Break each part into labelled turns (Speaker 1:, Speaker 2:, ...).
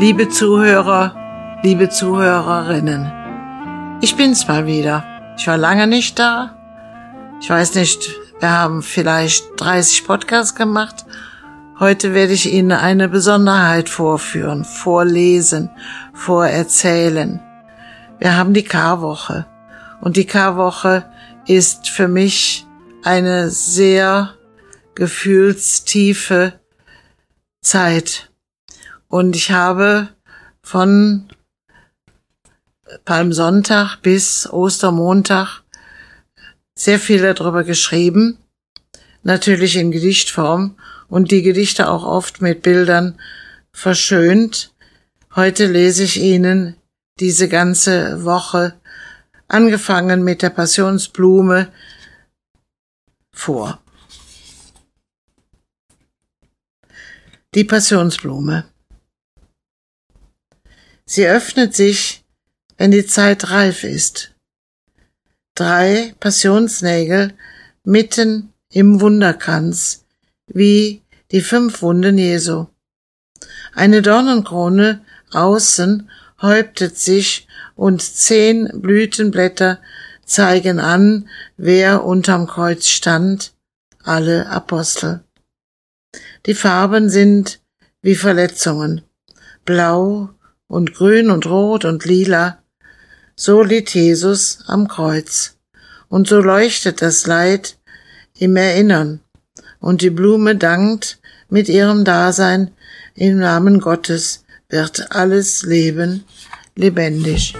Speaker 1: Liebe Zuhörer, liebe Zuhörerinnen, ich bin's mal wieder. Ich war lange nicht da. Ich weiß nicht, wir haben vielleicht 30 Podcasts gemacht. Heute werde ich Ihnen eine Besonderheit vorführen, vorlesen, vorerzählen. Wir haben die Karwoche. Und die Karwoche ist für mich eine sehr gefühlstiefe Zeit. Und ich habe von Palmsonntag bis Ostermontag sehr viel darüber geschrieben, natürlich in Gedichtform und die Gedichte auch oft mit Bildern verschönt. Heute lese ich Ihnen diese ganze Woche, angefangen mit der Passionsblume, vor. Die Passionsblume. Sie öffnet sich, wenn die Zeit reif ist. Drei Passionsnägel mitten im Wunderkranz, wie die fünf Wunden Jesu. Eine Dornenkrone außen häuptet sich und zehn Blütenblätter zeigen an, wer unterm Kreuz stand, alle Apostel. Die Farben sind wie Verletzungen, blau und grün und rot und lila. So litt Jesus am Kreuz. Und so leuchtet das Leid im Erinnern. Und die Blume dankt mit ihrem Dasein im Namen Gottes wird alles Leben lebendig.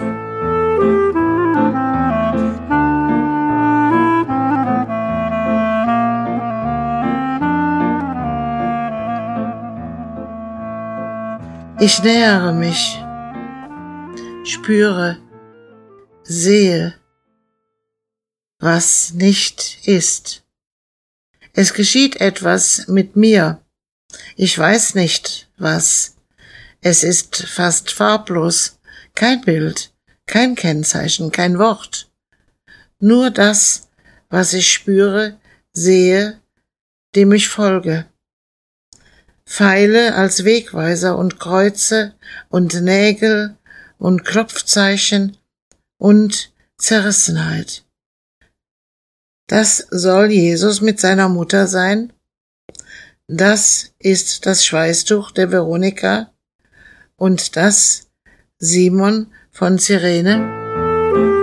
Speaker 1: Ich nähere mich, spüre, sehe, was nicht ist. Es geschieht etwas mit mir. Ich weiß nicht, was. Es ist fast farblos, kein Bild, kein Kennzeichen, kein Wort. Nur das, was ich spüre, sehe, dem ich folge. Pfeile als Wegweiser und Kreuze und Nägel und Klopfzeichen und Zerrissenheit. Das soll Jesus mit seiner Mutter sein? Das ist das Schweißtuch der Veronika und das Simon von Cyrene?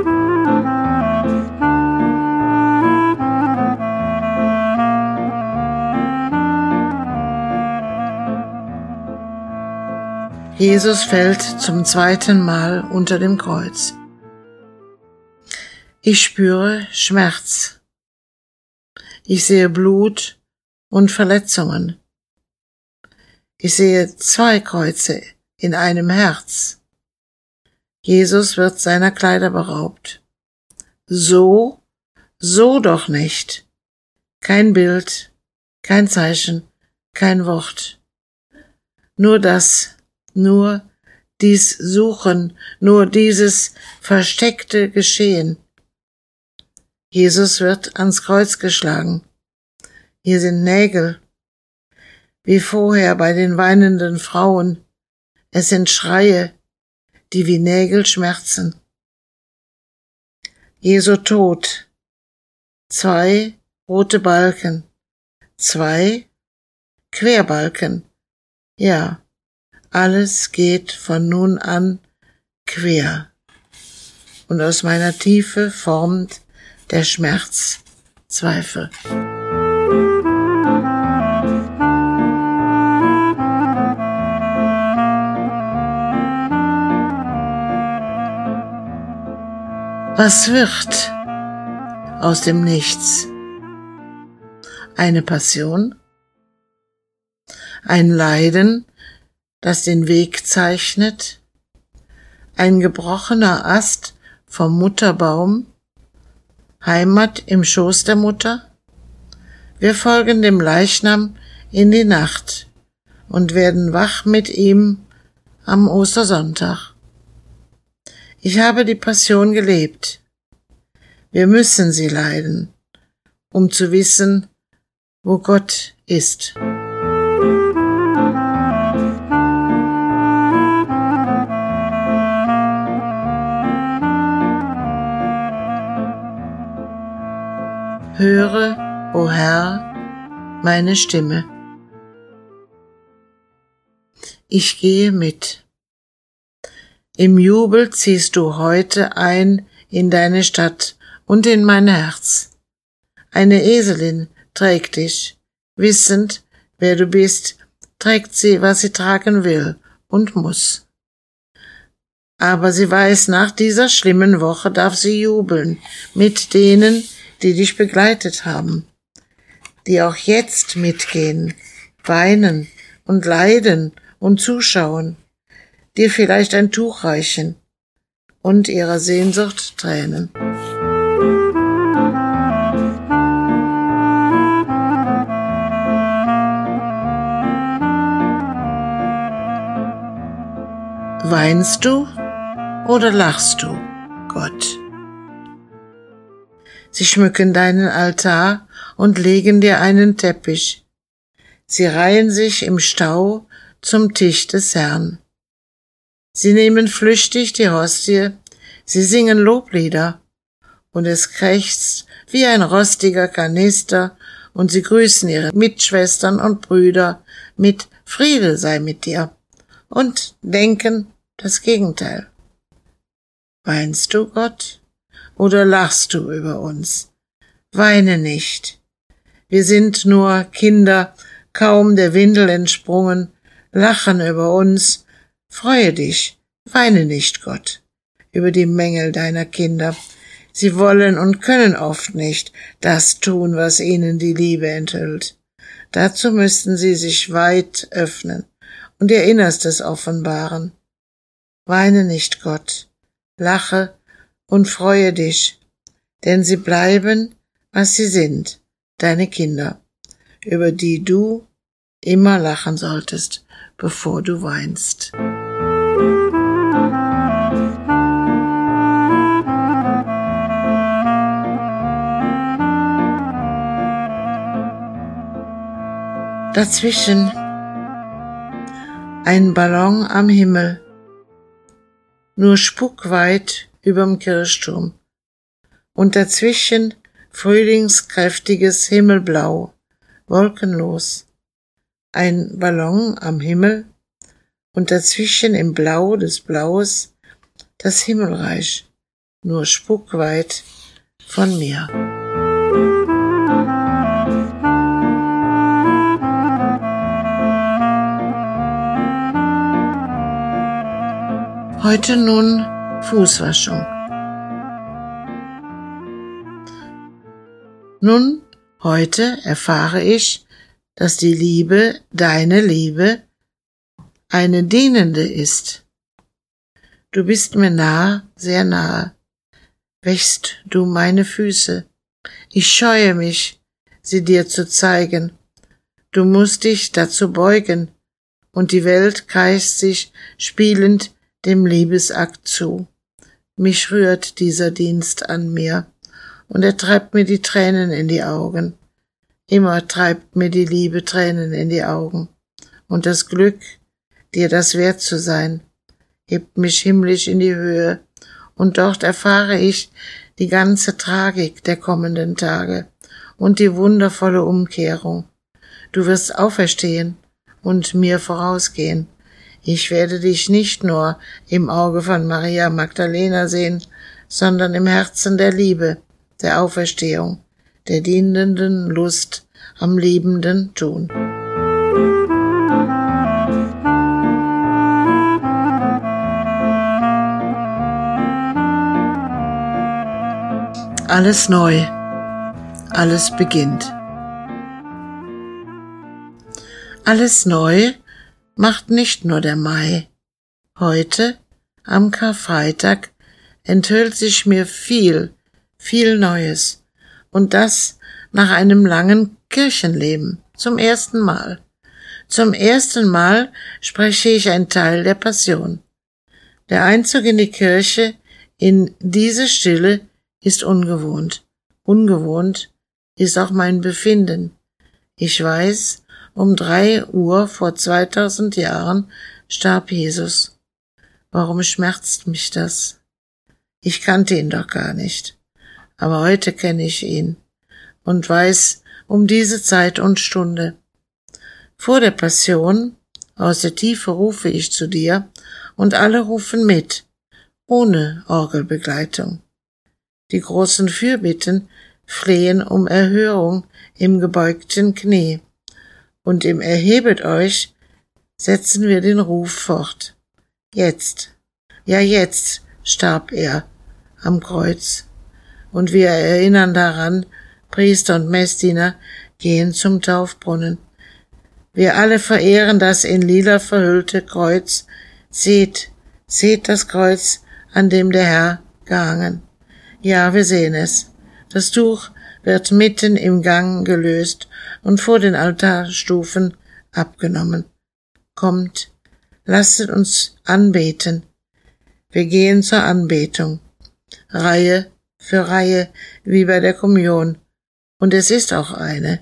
Speaker 1: Jesus fällt zum zweiten Mal unter dem Kreuz. Ich spüre Schmerz. Ich sehe Blut und Verletzungen. Ich sehe zwei Kreuze in einem Herz. Jesus wird seiner Kleider beraubt. So, so doch nicht. Kein Bild, kein Zeichen, kein Wort. Nur das nur dies Suchen, nur dieses versteckte Geschehen. Jesus wird ans Kreuz geschlagen. Hier sind Nägel, wie vorher bei den weinenden Frauen. Es sind Schreie, die wie Nägel schmerzen. Jesu Tod. Zwei rote Balken. Zwei Querbalken. Ja, alles geht von nun an quer. Und aus meiner Tiefe formt der Schmerz Zweifel. Was wird aus dem Nichts? Eine Passion? Ein Leiden, das den Weg zeichnet, ein gebrochener Ast vom Mutterbaum, Heimat im Schoß der Mutter? Wir folgen dem Leichnam in die Nacht und werden wach mit ihm am Ostersonntag. Ich habe die Passion gelebt. Wir müssen sie leiden, um zu wissen, wo Gott ist. Meine Stimme. Ich gehe mit. Im Jubel ziehst du heute ein in deine Stadt und in mein Herz. Eine Eselin trägt dich, wissend, wer du bist, trägt sie, was sie tragen will und muss. Aber sie weiß, nach dieser schlimmen Woche darf sie jubeln mit denen, die dich begleitet haben, die auch jetzt mitgehen, weinen und leiden und zuschauen, dir vielleicht ein Tuch reichen und ihrer Sehnsucht Tränen. Weinst du oder lachst du, Gott? Sie schmücken deinen Altar und legen dir einen Teppich. Sie reihen sich im Stau zum Tisch des Herrn. Sie nehmen flüchtig die Hostie, sie singen Loblieder, und es krächzt wie ein rostiger Kanister, und sie grüßen ihre Mitschwestern und Brüder mit Friede sei mit dir und denken, das Gegenteil. Weinst du, Gott, oder lachst du über uns? Weine nicht. Wir sind nur Kinder, kaum der Windel entsprungen, lachen über uns. Freue dich, weine nicht, Gott, über die Mängel deiner Kinder. Sie wollen und können oft nicht das tun, was ihnen die Liebe enthüllt. Dazu müssten sie sich weit öffnen und ihr Innerstes offenbaren. Weine nicht, Gott, lache und freue dich, denn sie bleiben, was sie sind, deine Kinder, über die du immer lachen solltest, bevor du weinst. Dazwischen ein Ballon am Himmel nur spuckweit überm Kirchturm. Und dazwischen frühlingskräftiges Himmelblau, wolkenlos. Ein Ballon am Himmel und dazwischen im Blau des Blaues das Himmelreich, nur spuckweit von mir. Heute nun Fußwaschung. Nun, heute erfahre ich, dass die Liebe, deine Liebe, eine dienende ist. Du bist mir nah, sehr nahe. Wächst du meine Füße. Ich scheue mich, sie dir zu zeigen. Du musst dich dazu beugen, und die Welt kreist sich spielend dem Liebesakt zu. Mich rührt dieser Dienst an mir, und er treibt mir die Tränen in die Augen. Immer treibt mir die Liebe Tränen in die Augen. Und das Glück, dir das wert zu sein, hebt mich himmlisch in die Höhe, und dort erfahre ich die ganze Tragik der kommenden Tage und die wundervolle Umkehrung. Du wirst auferstehen und mir vorausgehen ich werde dich nicht nur im Auge von Maria Magdalena sehen, sondern im Herzen der Liebe, der Auferstehung, der dienenden Lust am liebenden Tun. Alles neu, alles beginnt. Alles neu macht nicht nur der Mai. Heute, am Karfreitag, enthüllt sich mir viel, viel Neues. Und das nach einem langen Kirchenleben. Zum ersten Mal. Zum ersten Mal spreche ich ein Teil der Passion. Der Einzug in die Kirche, in diese Stille, ist ungewohnt. Ungewohnt ist auch mein Befinden. Ich weiß, um drei Uhr vor 2000 Jahren starb Jesus. Warum schmerzt mich das? Ich kannte ihn doch gar nicht. Aber heute kenne ich ihn und weiß, um diese Zeit und Stunde. Vor der Passion, aus der Tiefe rufe ich zu dir, und alle rufen mit, ohne Orgelbegleitung. Die großen Fürbitten flehen um Erhörung im gebeugten Knie, und im Erhebet euch setzen wir den Ruf fort. Jetzt, ja jetzt starb er am Kreuz, und wir erinnern daran, Priester und Messdiener gehen zum Taufbrunnen. Wir alle verehren das in lila verhüllte Kreuz. Seht, seht das Kreuz, an dem der Herr gehangen. Ja, wir sehen es. Das Tuch wird mitten im Gang gelöst und vor den Altarstufen abgenommen. Kommt, lasset uns anbeten. Wir gehen zur Anbetung. Reihe für Reihe, wie bei der Kommunion. Und es ist auch eine,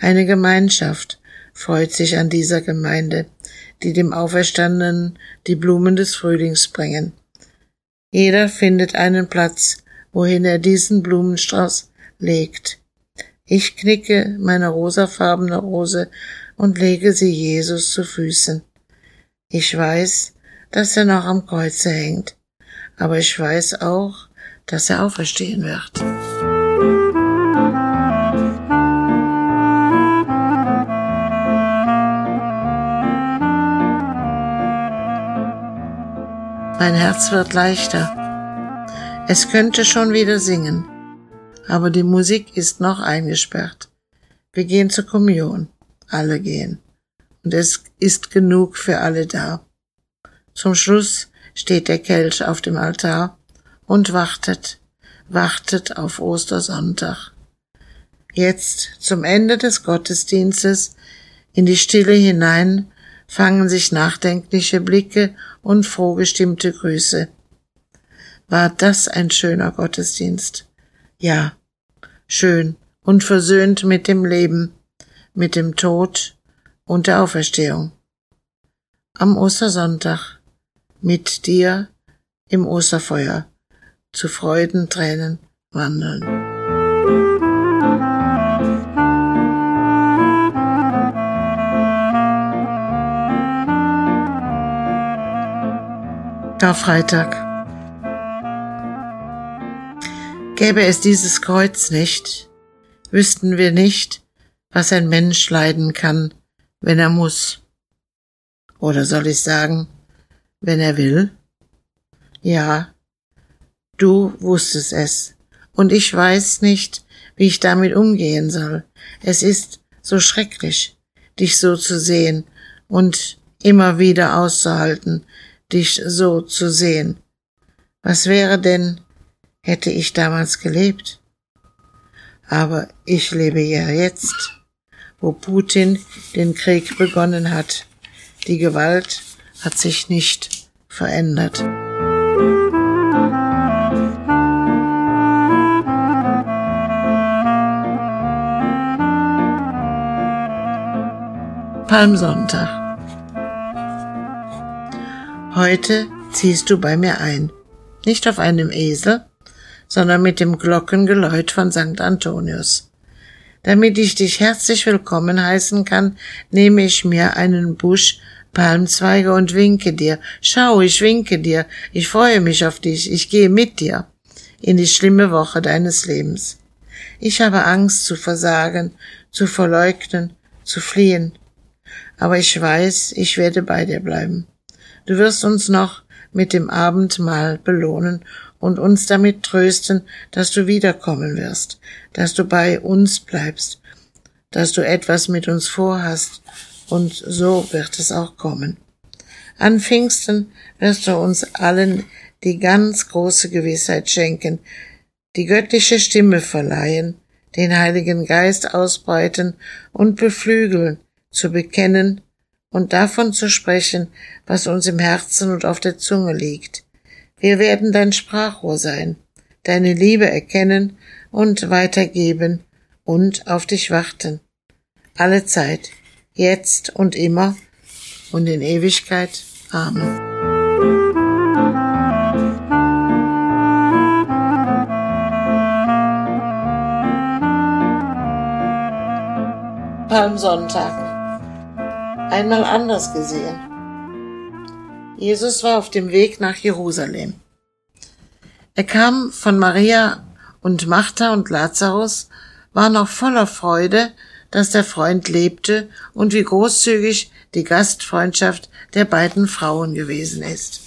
Speaker 1: eine Gemeinschaft, freut sich an dieser Gemeinde, die dem Auferstandenen die Blumen des Frühlings bringen. Jeder findet einen Platz, wohin er diesen Blumenstrauß legt. Ich knicke meine rosafarbene Rose und lege sie Jesus zu Füßen. Ich weiß, dass er noch am Kreuze hängt, aber ich weiß auch, dass er auferstehen wird. Mein Herz wird leichter. Es könnte schon wieder singen, aber die Musik ist noch eingesperrt. Wir gehen zur Kommunion. Alle gehen. Und es ist genug für alle da. Zum Schluss steht der Kelch auf dem Altar und wartet, wartet auf Ostersonntag. Jetzt, zum Ende des Gottesdienstes, in die Stille hinein, fangen sich nachdenkliche Blicke und frohgestimmte Grüße. War das ein schöner Gottesdienst? Ja, schön und versöhnt mit dem Leben, mit dem Tod und der Auferstehung. Am Ostersonntag mit dir im Osterfeuer zu Freudentränen wandeln. Karfreitag. Gäbe es dieses Kreuz nicht, wüssten wir nicht, was ein Mensch leiden kann, wenn er muss. Oder soll ich sagen, wenn er will? Ja, du wusstest es, und ich weiß nicht, wie ich damit umgehen soll. Es ist so schrecklich, dich so zu sehen und immer wieder auszuhalten, dich so zu sehen. Was wäre denn, hätte ich damals gelebt? Aber ich lebe ja jetzt, wo Putin den Krieg begonnen hat. Die Gewalt hat sich nicht verändert. Palmsonntag. Heute ziehst du bei mir ein, nicht auf einem Esel, sondern mit dem Glockengeläut von St. Antonius. Damit ich dich herzlich willkommen heißen kann, nehme ich mir einen Busch Palmzweige und winke dir. Schau, ich winke dir. Ich freue mich auf dich. Ich gehe mit dir in die schlimme Woche deines Lebens. Ich habe Angst zu versagen, zu verleugnen, zu fliehen. Aber ich weiß, ich werde bei dir bleiben. Du wirst uns noch mit dem Abendmahl belohnen und uns damit trösten, dass du wiederkommen wirst, dass du bei uns bleibst, dass du etwas mit uns vorhast, und so wird es auch kommen. An Pfingsten wirst du uns allen die ganz große Gewissheit schenken, die göttliche Stimme verleihen, den Heiligen Geist ausbreiten und beflügeln, zu bekennen und davon zu sprechen, was uns im Herzen und auf der Zunge liegt. Wir werden dein Sprachrohr sein, deine Liebe erkennen und weitergeben und auf dich warten. Alle Zeit, jetzt und immer und in Ewigkeit. Amen. Palmsonntag. Einmal anders gesehen. Jesus war auf dem Weg nach Jerusalem. Er kam von Maria und Martha und Lazarus, war noch voller Freude, dass der Freund lebte und wie großzügig die Gastfreundschaft der beiden Frauen gewesen ist.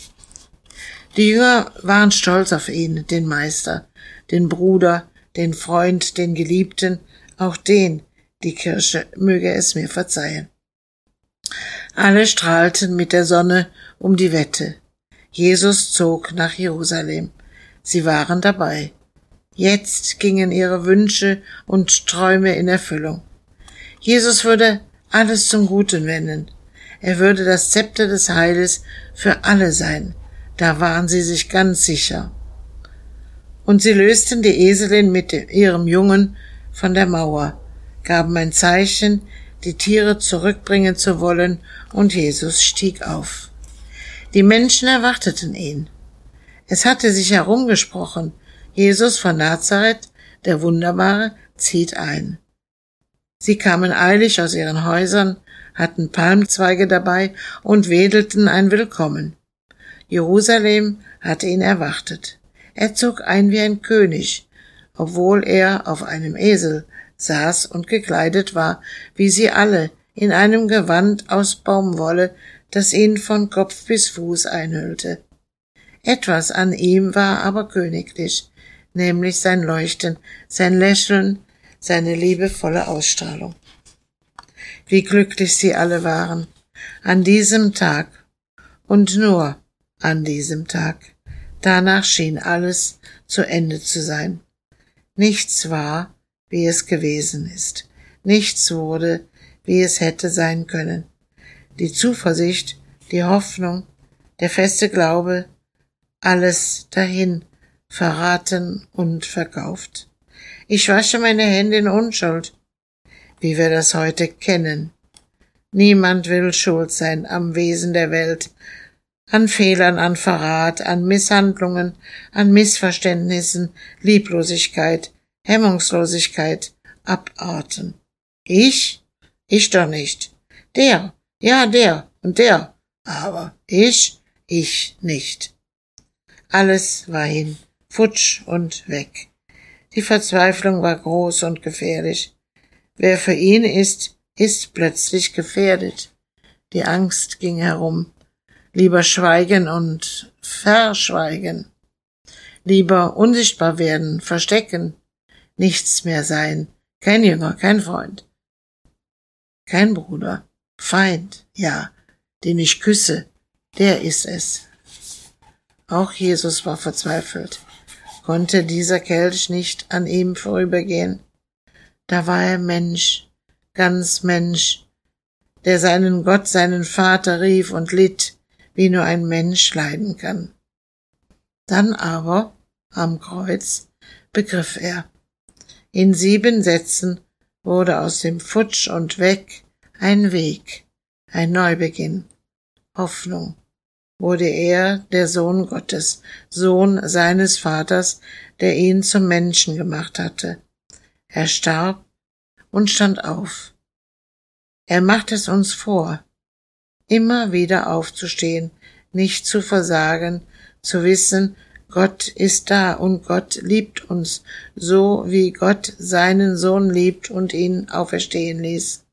Speaker 1: Die Jünger waren stolz auf ihn, den Meister, den Bruder, den Freund, den Geliebten, auch den, die Kirche möge es mir verzeihen. Alle strahlten mit der Sonne um die Wette. Jesus zog nach Jerusalem. Sie waren dabei. Jetzt gingen ihre Wünsche und Träume in Erfüllung. Jesus würde alles zum Guten wenden. Er würde das Zepter des Heiles für alle sein. Da waren sie sich ganz sicher. Und sie lösten die Eselin mit ihrem Jungen von der Mauer, gaben ein Zeichen, die Tiere zurückbringen zu wollen, und Jesus stieg auf. Die Menschen erwarteten ihn. Es hatte sich herumgesprochen, Jesus von Nazareth, der Wunderbare, zieht ein. Sie kamen eilig aus ihren Häusern, hatten Palmzweige dabei und wedelten ein Willkommen. Jerusalem hatte ihn erwartet. Er zog ein wie ein König, obwohl er auf einem Esel saß und gekleidet war, wie sie alle, in einem Gewand aus Baumwolle, das ihn von Kopf bis Fuß einhüllte. Etwas an ihm war aber königlich, nämlich sein Leuchten, sein Lächeln, seine liebevolle Ausstrahlung. Wie glücklich sie alle waren, an diesem Tag und nur an diesem Tag. Danach schien alles zu Ende zu sein. Nichts war, wie es gewesen ist. Nichts wurde, wie es hätte sein können. Die Zuversicht, die Hoffnung, der feste Glaube, alles dahin, verraten und verkauft. Ich wasche meine Hände in Unschuld, wie wir das heute kennen. Niemand will schuld sein am Wesen der Welt, an Fehlern, an Verrat, an Misshandlungen, an Missverständnissen, Lieblosigkeit, Hemmungslosigkeit, Abarten. Ich? Ich doch nicht. Der, ja, der und der, aber ich, ich nicht. Alles war hin, futsch und weg. Die Verzweiflung war groß und gefährlich. Wer für ihn ist, ist plötzlich gefährdet. Die Angst ging herum. Lieber schweigen und verschweigen. Lieber unsichtbar werden, verstecken, nichts mehr sein, kein Jünger, kein Freund, kein Bruder, Feind, ja, den ich küsse, der ist es. Auch Jesus war verzweifelt. Konnte dieser Kelch nicht an ihm vorübergehen? Da war er Mensch, ganz Mensch, der seinen Gott, seinen Vater rief und litt, wie nur ein Mensch leiden kann. Dann aber, am Kreuz, begriff er, in sieben Sätzen wurde aus dem Futsch und Weg ein Weg, ein Neubeginn, Hoffnung. Wurde er der Sohn Gottes, Sohn seines Vaters, der ihn zum Menschen gemacht hatte. Er starb und stand auf. Er macht es uns vor, immer wieder aufzustehen, nicht zu versagen, zu wissen, Gott ist da und Gott liebt uns, so wie Gott seinen Sohn liebt und ihn auferstehen ließ.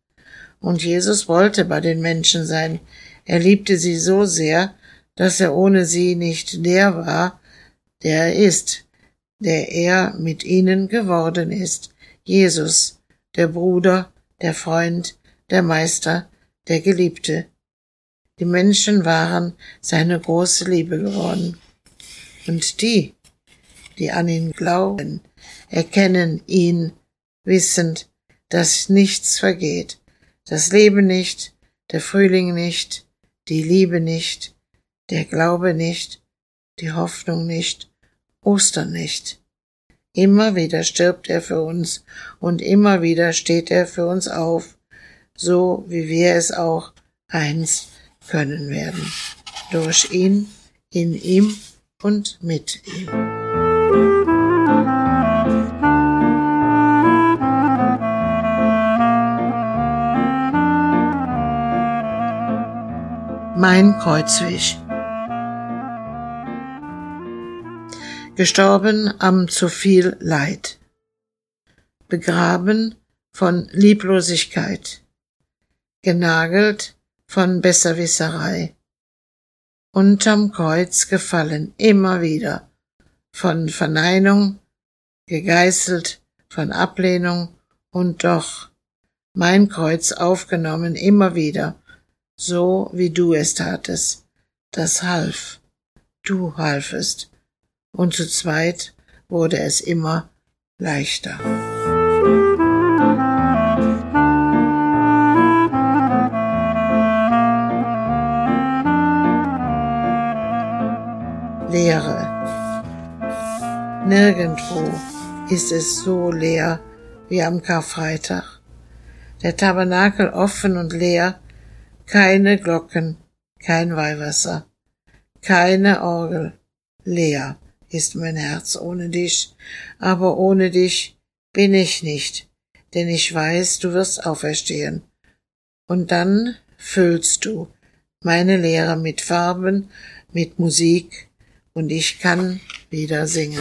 Speaker 1: Und Jesus wollte bei den Menschen sein. Er liebte sie so sehr, dass er ohne sie nicht der war, der er ist, der er mit ihnen geworden ist. Jesus, der Bruder, der Freund, der Meister, der Geliebte. Die Menschen waren seine große Liebe geworden. Und die, die an ihn glauben, erkennen ihn, wissend, dass nichts vergeht, das Leben nicht, der Frühling nicht, die Liebe nicht, der Glaube nicht, die Hoffnung nicht, Ostern nicht. Immer wieder stirbt er für uns und immer wieder steht er für uns auf, so wie wir es auch eins können werden. Durch ihn, in ihm und mit ihm. Mein Kreuzweg. Gestorben am zu viel Leid. Begraben von Lieblosigkeit. Genagelt von Besserwisserei Unterm Kreuz gefallen immer wieder. Von Verneinung, gegeißelt von Ablehnung und doch mein Kreuz aufgenommen immer wieder, so wie du es tatest. Das half, du halfest, und zu zweit wurde es immer leichter. Leere. Nirgendwo ist es so leer wie am Karfreitag. Der Tabernakel offen und leer, keine Glocken, kein Weihwasser, keine Orgel, leer ist mein Herz ohne dich, aber ohne dich bin ich nicht, denn ich weiß, du wirst auferstehen. Und dann füllst du meine Leere mit Farben, mit Musik, und ich kann wieder singen.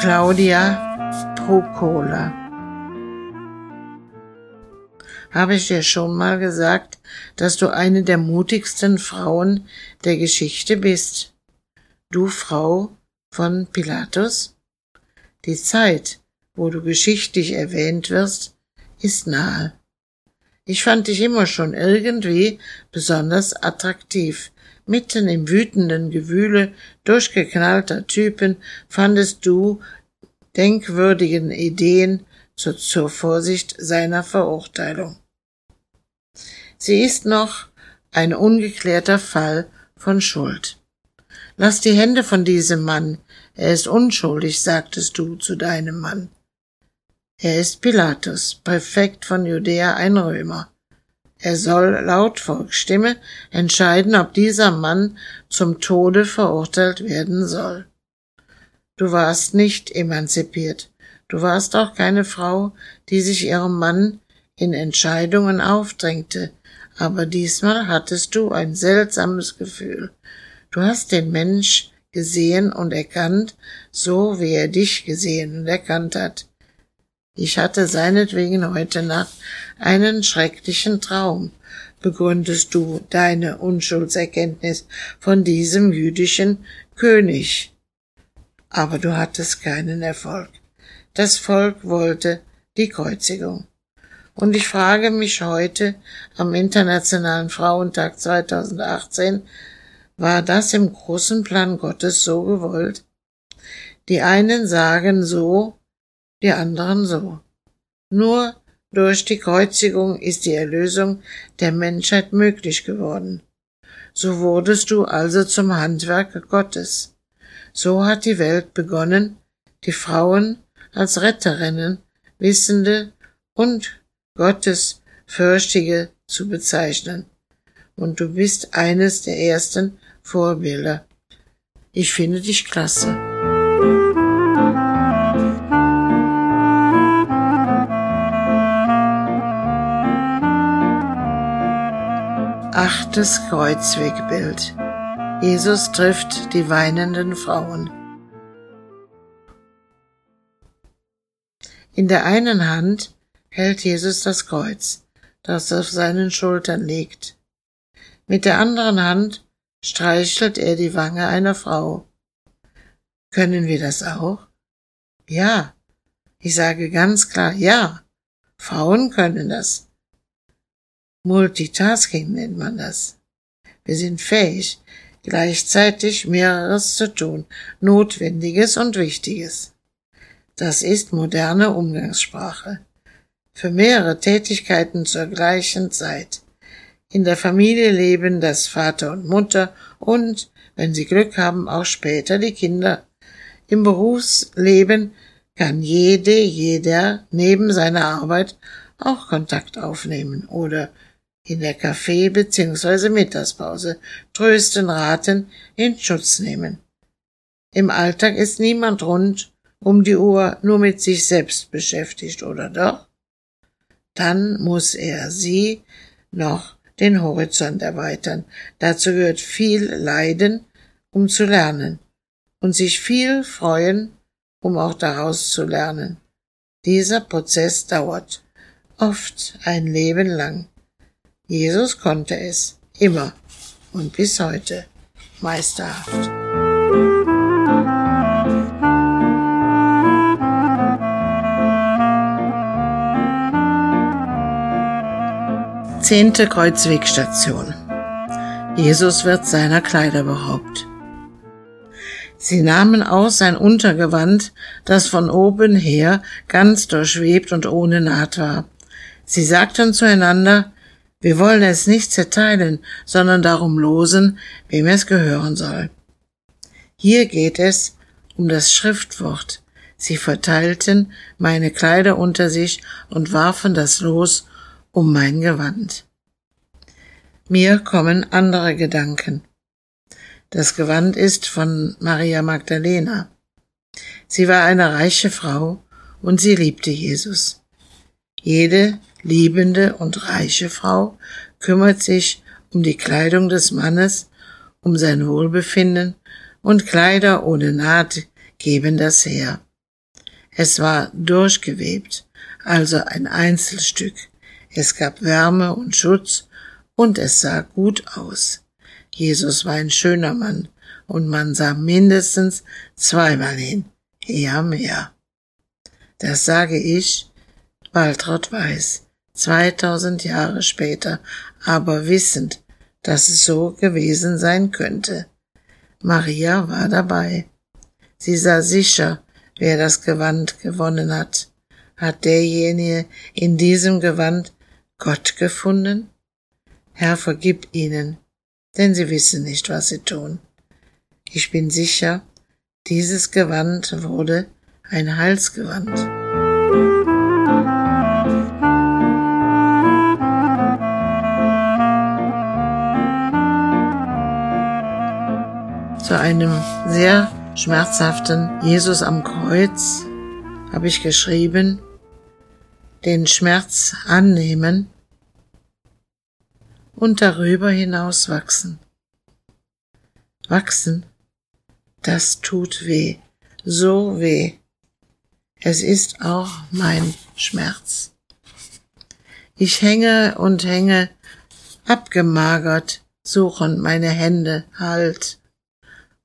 Speaker 1: Claudia Procola. Habe ich dir schon mal gesagt, dass du eine der mutigsten Frauen der Geschichte bist? Du Frau von Pilatus? Die Zeit, wo du geschichtlich erwähnt wirst, ist nahe. Ich fand dich immer schon irgendwie besonders attraktiv. Mitten im wütenden Gewühle durchgeknallter Typen fandest du denkwürdigen Ideen zur, zur Vorsicht seiner Verurteilung. Sie ist noch ein ungeklärter Fall von Schuld. Lass die Hände von diesem Mann, er ist unschuldig, sagtest du zu deinem Mann. Er ist Pilatus, Präfekt von Judäa, ein Römer. Er soll laut Volksstimme entscheiden, ob dieser Mann zum Tode verurteilt werden soll. Du warst nicht emanzipiert. Du warst auch keine Frau, die sich ihrem Mann in Entscheidungen aufdrängte, aber diesmal hattest du ein seltsames Gefühl. Du hast den Mensch gesehen und erkannt, so wie er dich gesehen und erkannt hat. Ich hatte seinetwegen heute Nacht einen schrecklichen Traum. Begründest du deine Unschuldserkenntnis von diesem jüdischen König? Aber du hattest keinen Erfolg. Das Volk wollte die Kreuzigung. Und ich frage mich heute am Internationalen Frauentag 2018, war das im großen Plan Gottes so gewollt? Die einen sagen so, die anderen so. Nur durch die Kreuzigung ist die Erlösung der Menschheit möglich geworden. So wurdest du also zum Handwerk Gottes. So hat die Welt begonnen, die Frauen als Retterinnen, Wissende und Gottesfürchtige zu bezeichnen. Und du bist eines der ersten Vorbilder. Ich finde dich klasse. Achtes Kreuzwegbild. Jesus trifft die weinenden Frauen. In der einen Hand hält Jesus das Kreuz, das auf seinen Schultern liegt. Mit der anderen Hand streichelt er die Wange einer Frau. Können wir das auch? Ja. Ich sage ganz klar ja. Frauen können das. Multitasking nennt man das. Wir sind fähig, gleichzeitig mehreres zu tun, Notwendiges und Wichtiges. Das ist moderne Umgangssprache. Für mehrere Tätigkeiten zur gleichen Zeit. In der Familie leben das Vater und Mutter und, wenn sie Glück haben, auch später die Kinder. Im Berufsleben kann jede, jeder neben seiner Arbeit auch Kontakt aufnehmen oder in der Kaffee- bzw. Mittagspause trösten, raten, in Schutz nehmen. Im Alltag ist niemand rund um die Uhr nur mit sich selbst beschäftigt, oder doch? Dann muss er sie noch den Horizont erweitern. Dazu gehört viel Leiden, um zu lernen, und sich viel freuen, um auch daraus zu lernen. Dieser Prozess dauert oft ein Leben lang. Jesus konnte es immer und bis heute meisterhaft. Zehnte Kreuzwegstation. Jesus wird seiner Kleider beraubt. Sie nahmen aus sein Untergewand, das von oben her ganz durchwebt und ohne Naht war. Sie sagten zueinander, wir wollen es nicht zerteilen, sondern darum losen, wem es gehören soll. Hier geht es um das Schriftwort. Sie verteilten meine Kleider unter sich und warfen das Los um mein Gewand. Mir kommen andere Gedanken. Das Gewand ist von Maria Magdalena. Sie war eine reiche Frau und sie liebte Jesus. Jede liebende und reiche Frau kümmert sich um die Kleidung des Mannes, um sein Wohlbefinden, und Kleider ohne Naht geben das her. Es war durchgewebt, also ein Einzelstück, es gab Wärme und Schutz, und es sah gut aus. Jesus war ein schöner Mann, und man sah mindestens zweimal hin, eher mehr. Das sage ich, Waltraud Weiß, 2000 Jahre später, aber wissend, dass es so gewesen sein könnte. Maria war dabei. Sie sah sicher, wer das Gewand gewonnen hat. Hat derjenige in diesem Gewand Gott gefunden? Herr, vergib ihnen, denn sie wissen nicht, was sie tun. Ich bin sicher, dieses Gewand wurde ein Halsgewand. Zu einem sehr schmerzhaften Jesus am Kreuz habe ich geschrieben, den Schmerz annehmen und darüber hinaus wachsen. Wachsen, das tut weh, so weh. Es ist auch mein Schmerz. Ich hänge und hänge, abgemagert, suchen meine Hände Halt.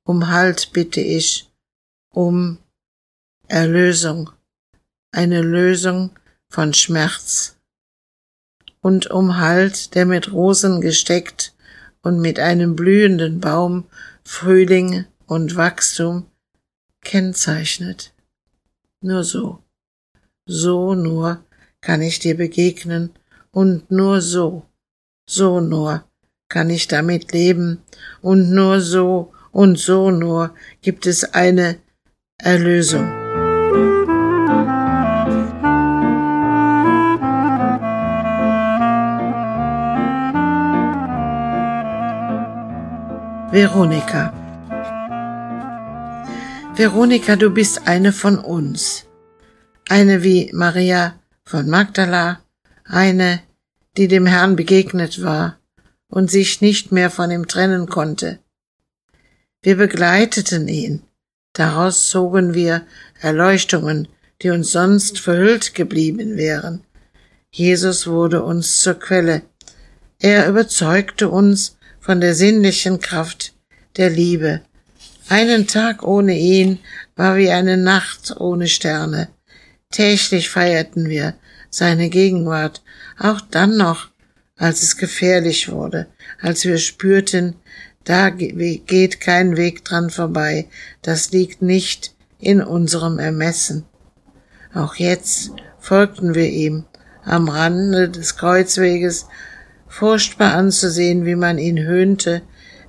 Speaker 1: Um Halt bitte ich, um Erlösung, eine Lösung von Schmerz. Und um Halt, der mit Rosen gesteckt und mit einem blühenden Baum Frühling und Wachstum kennzeichnet. Nur so, so nur kann ich dir begegnen und nur so, so nur kann ich damit leben und nur so und so nur gibt es eine Erlösung. Veronika. Veronika, du bist eine von uns. Eine wie Maria von Magdala, eine, die dem Herrn begegnet war und sich nicht mehr von ihm trennen konnte. Wir begleiteten ihn. Daraus zogen wir Erleuchtungen, die uns sonst verhüllt geblieben wären. Jesus wurde uns zur Quelle. Er überzeugte uns von der sinnlichen Kraft der Liebe. Einen Tag ohne ihn war wie eine Nacht ohne Sterne. Täglich feierten wir seine Gegenwart, auch dann noch, als es gefährlich wurde, als wir spürten, da geht kein Weg dran vorbei, das liegt nicht in unserem Ermessen. Auch jetzt folgten wir ihm am Rande des Kreuzweges furchtbar anzusehen, wie man ihn höhnte,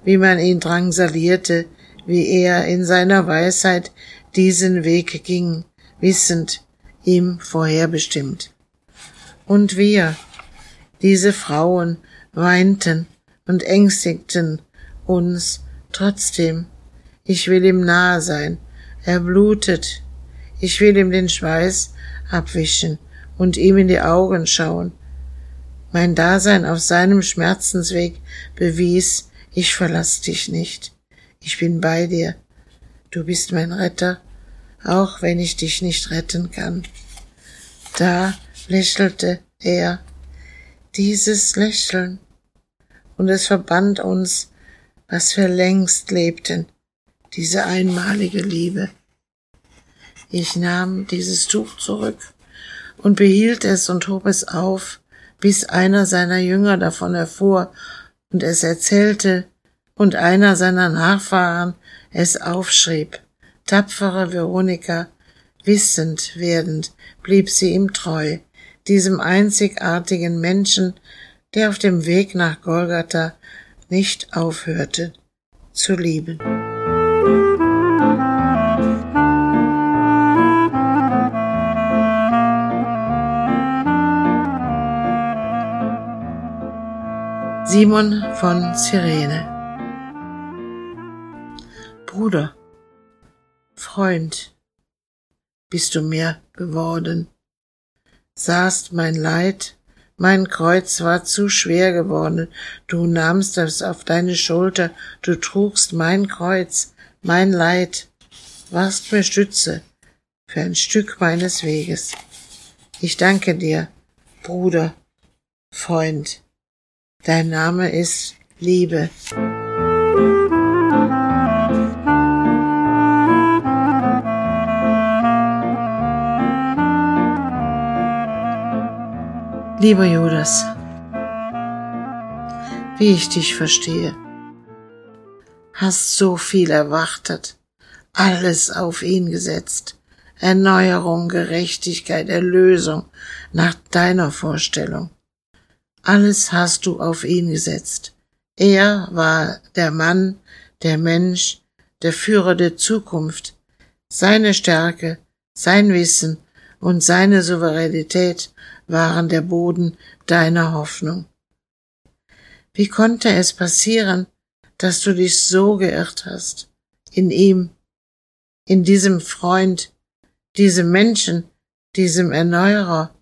Speaker 1: wie man ihn drangsalierte, wie er in seiner Weisheit diesen Weg ging, wissend, ihm vorherbestimmt. Und wir, diese Frauen, weinten und ängstigten uns trotzdem. Ich will ihm nahe sein. Er blutet. Ich will ihm den Schweiß abwischen und ihm in die Augen schauen. Mein Dasein auf seinem Schmerzensweg bewies, ich verlass dich nicht. Ich bin bei dir. Du bist mein Retter, auch wenn ich dich nicht retten kann. Da lächelte er. Dieses Lächeln. Und es verband uns, was wir längst lebten, diese einmalige Liebe. Ich nahm dieses Tuch zurück und behielt es und hob es auf, bis einer seiner Jünger davon erfuhr und es erzählte und einer seiner Nachfahren es aufschrieb. Tapfere Veronika, wissend werdend, blieb sie ihm treu, diesem einzigartigen Menschen, der auf dem Weg nach Golgatha nicht aufhörte zu lieben. Simon von Cyrene Bruder, Freund, bist du mir geworden, sahst mein Leid, mein Kreuz war zu schwer geworden, du nahmst es auf deine Schulter, du trugst mein Kreuz, mein Leid, warst mir Stütze für ein Stück meines Weges. Ich danke dir, Bruder, Freund, Dein Name ist Liebe. Lieber Judas, wie ich dich verstehe, hast so viel erwartet, alles auf ihn gesetzt, Erneuerung, Gerechtigkeit, Erlösung nach deiner Vorstellung. Alles hast du auf ihn gesetzt. Er war der Mann, der Mensch, der Führer der Zukunft. Seine Stärke, sein Wissen und seine Souveränität waren der Boden deiner Hoffnung. Wie konnte es passieren, dass du dich so geirrt hast? In ihm, in diesem Freund, diesem Menschen, diesem Erneuerer,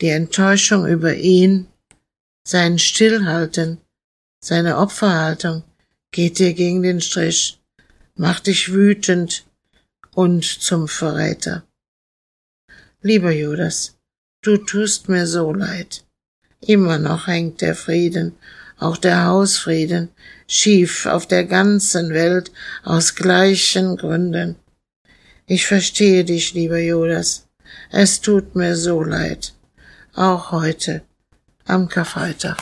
Speaker 1: die Enttäuschung über ihn, sein Stillhalten, seine Opferhaltung geht dir gegen den Strich, macht dich wütend und zum Verräter. Lieber Judas, du tust mir so leid. Immer noch hängt der Frieden, auch der Hausfrieden, schief auf der ganzen Welt aus gleichen Gründen. Ich verstehe dich, lieber Judas. Es tut mir so leid auch heute am Karfreitag.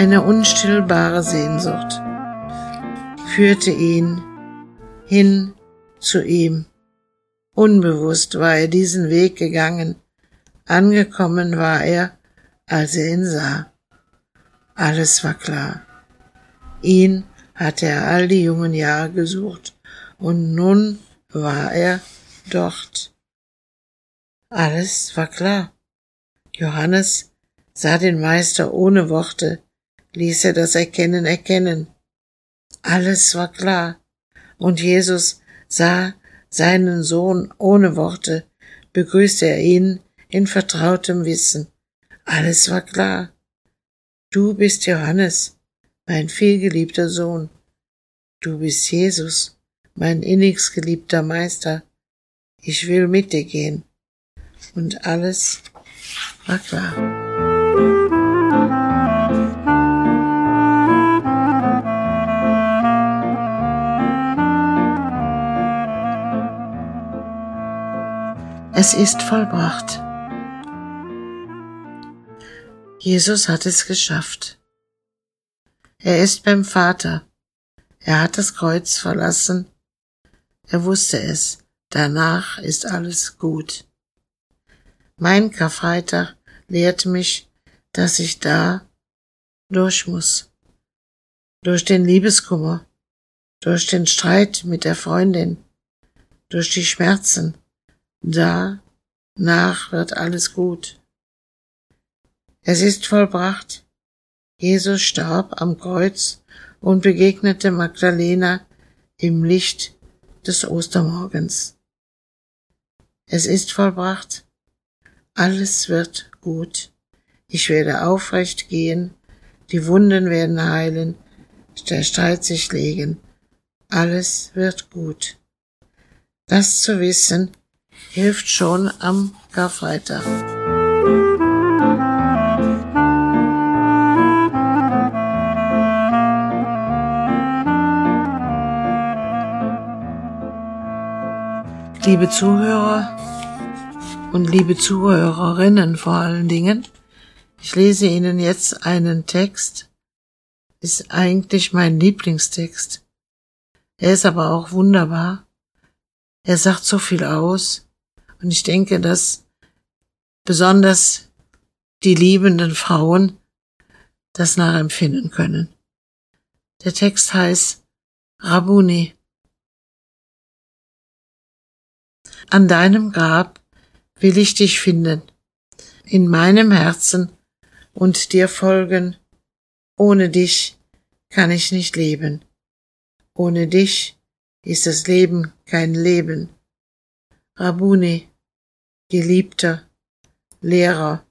Speaker 1: Eine unstillbare Sehnsucht führte ihn hin zu ihm. Unbewusst war er diesen Weg gegangen. Angekommen war er, als er ihn sah. Alles war klar. Ihn hatte er all die jungen Jahre gesucht, und nun war er dort. Alles war klar. Johannes sah den Meister ohne Worte, ließ er das Erkennen erkennen. Alles war klar. Und Jesus sah seinen Sohn ohne Worte, begrüßte er ihn in vertrautem Wissen. Alles war klar. Du bist Johannes, mein vielgeliebter Sohn. Du bist Jesus, mein innigst geliebter Meister. Ich will mit dir gehen. Und alles war klar. Es ist vollbracht. Jesus hat es geschafft. Er ist beim Vater. Er hat das Kreuz verlassen. Er wusste es. Danach ist alles gut. Mein Karfreitag lehrt mich, dass ich da durch muss. Durch den Liebeskummer, durch den Streit mit der Freundin, durch die Schmerzen. Da nach wird alles gut. Es ist vollbracht. Jesus starb am Kreuz und begegnete Magdalena im Licht des Ostermorgens. Es ist vollbracht. Alles wird gut. Ich werde aufrecht gehen, die Wunden werden heilen, der Streit sich legen. Alles wird gut. Das zu wissen, hilft schon am Karfreitag. Liebe Zuhörer und liebe Zuhörerinnen vor allen Dingen, ich lese Ihnen jetzt einen Text, ist eigentlich mein Lieblingstext. Er ist aber auch wunderbar. Er sagt so viel aus und ich denke, dass besonders die liebenden Frauen das nachempfinden können. Der Text heißt Rabuni. An deinem Grab will ich dich finden, in meinem Herzen und dir folgen. Ohne dich kann ich nicht leben. Ohne dich ist das Leben kein Leben. Rabuni, Geliebter, Lehrer,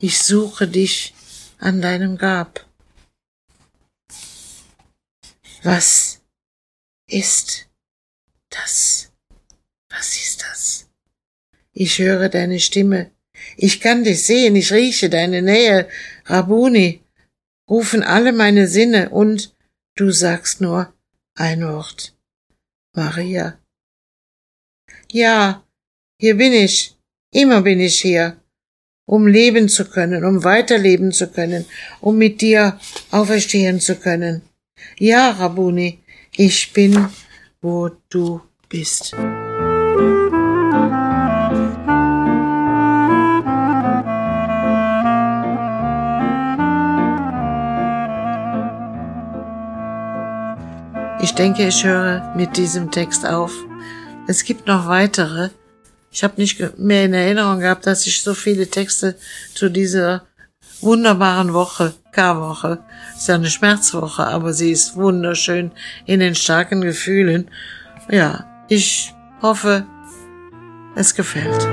Speaker 1: ich suche dich an deinem Grab. Was ist das? Was ist das? Ich höre deine Stimme. Ich kann dich sehen, ich rieche deine Nähe. Rabuni, rufen alle meine Sinne und du sagst nur ein Wort. Maria. Ja, hier bin ich. Immer bin ich hier. Um leben zu können, um weiterleben zu können, um mit dir auferstehen zu können. Ja, Rabuni, ich bin, wo du bist. Ich denke, ich höre mit diesem Text auf. Es gibt noch weitere. Ich habe nicht mehr in Erinnerung gehabt, dass ich so viele Texte zu dieser wunderbaren Woche, Karwoche, ist ja eine Schmerzwoche, aber sie ist wunderschön in den starken Gefühlen. Ja, ich hoffe, es gefällt.